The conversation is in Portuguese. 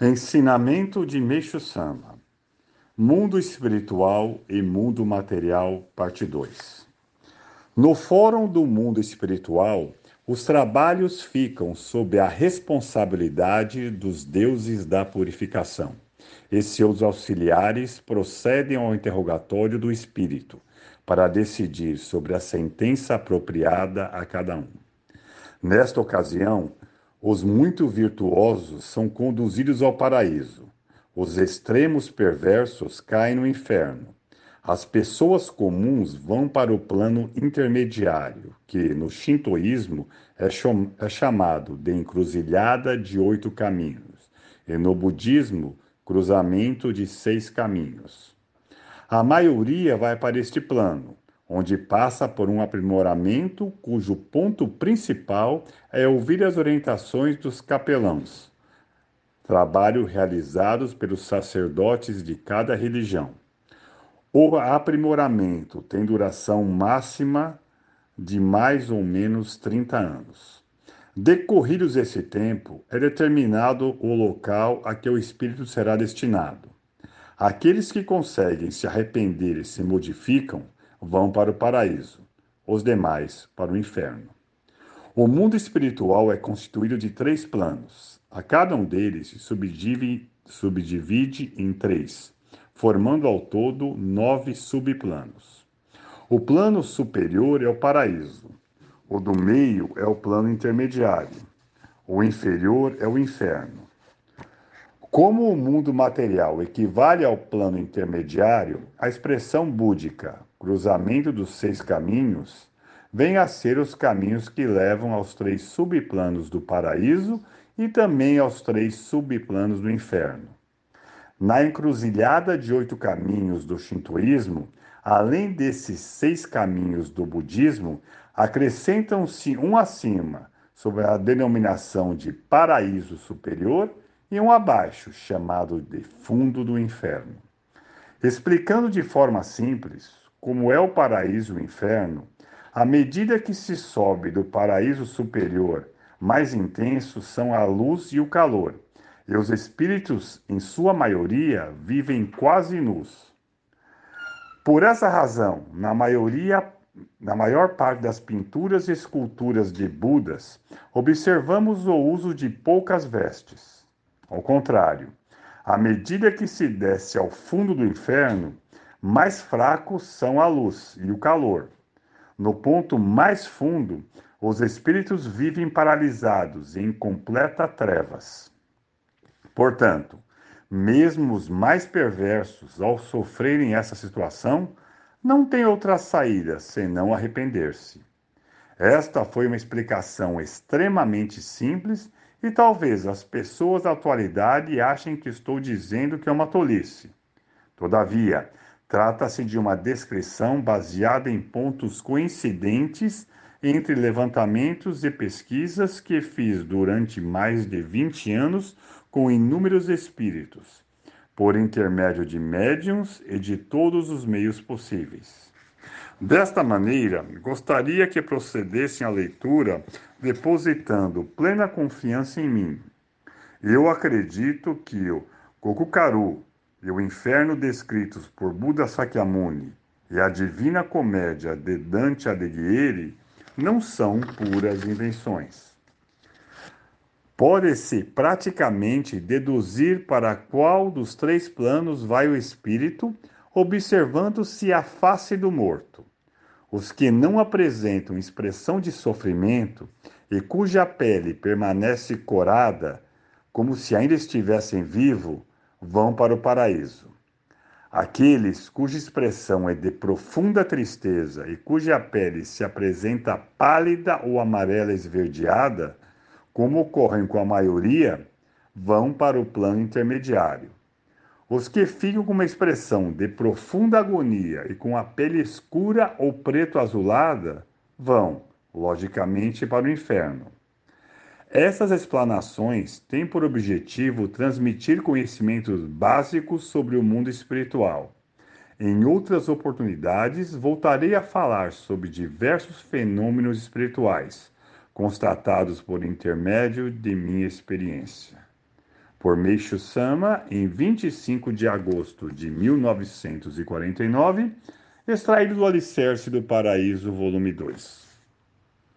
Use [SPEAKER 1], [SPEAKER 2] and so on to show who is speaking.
[SPEAKER 1] Ensinamento de Meixo Sama. Mundo Espiritual e Mundo Material, Parte 2 No Fórum do Mundo Espiritual, os trabalhos ficam sob a responsabilidade dos deuses da purificação. E seus auxiliares procedem ao interrogatório do espírito para decidir sobre a sentença apropriada a cada um. Nesta ocasião, os muito virtuosos são conduzidos ao paraíso. Os extremos perversos caem no inferno. As pessoas comuns vão para o plano intermediário, que no shintoísmo é, é chamado de encruzilhada de oito caminhos, e no budismo, cruzamento de seis caminhos. A maioria vai para este plano, onde passa por um aprimoramento cujo ponto principal é ouvir as orientações dos capelãos, trabalho realizados pelos sacerdotes de cada religião. O aprimoramento tem duração máxima de mais ou menos 30 anos. Decorridos esse tempo, é determinado o local a que o espírito será destinado. Aqueles que conseguem se arrepender e se modificam vão para o paraíso, os demais para o inferno. O mundo espiritual é constituído de três planos. A cada um deles se subdivide, subdivide em três, formando ao todo nove subplanos. O plano superior é o paraíso, o do meio é o plano intermediário, o inferior é o inferno. Como o mundo material equivale ao plano intermediário, a expressão búdica cruzamento dos seis caminhos, vem a ser os caminhos que levam aos três subplanos do paraíso e também aos três subplanos do inferno. Na encruzilhada de oito caminhos do shintoísmo, além desses seis caminhos do budismo, acrescentam-se um acima, sob a denominação de paraíso superior, e um abaixo, chamado de fundo do inferno. Explicando de forma simples, como é o paraíso e o inferno, à medida que se sobe do paraíso superior, mais intensos são a luz e o calor, e os espíritos, em sua maioria, vivem quase nus. Por essa razão, na maioria na maior parte das pinturas e esculturas de Budas, observamos o uso de poucas vestes. Ao contrário, à medida que se desce ao fundo do inferno, mais fracos são a luz e o calor. No ponto mais fundo, os espíritos vivem paralisados em completa trevas. Portanto, mesmo os mais perversos, ao sofrerem essa situação, não têm outra saída senão arrepender-se. Esta foi uma explicação extremamente simples e talvez as pessoas da atualidade achem que estou dizendo que é uma tolice. Todavia, Trata-se de uma descrição baseada em pontos coincidentes entre levantamentos e pesquisas que fiz durante mais de 20 anos com inúmeros espíritos, por intermédio de médiums e de todos os meios possíveis. Desta maneira, gostaria que procedessem à leitura depositando plena confiança em mim. Eu acredito que o Kokukaru, e o inferno descritos por Buda Sakyamuni e a Divina Comédia de Dante Alighieri não são puras invenções. Pode-se praticamente deduzir para qual dos três planos vai o espírito, observando-se a face do morto. Os que não apresentam expressão de sofrimento e cuja pele permanece corada, como se ainda estivessem vivos, vão para o paraíso. Aqueles cuja expressão é de profunda tristeza e cuja pele se apresenta pálida ou amarela esverdeada, como ocorrem com a maioria, vão para o plano intermediário. Os que ficam com uma expressão de profunda agonia e com a pele escura ou preto azulada vão, logicamente, para o inferno. Essas explanações têm por objetivo transmitir conhecimentos básicos sobre o mundo espiritual. Em outras oportunidades, voltarei a falar sobre diversos fenômenos espirituais, constatados por intermédio de minha experiência. Por Meishu Sama em 25 de agosto de 1949, extraído do Alicerce do Paraíso, volume 2.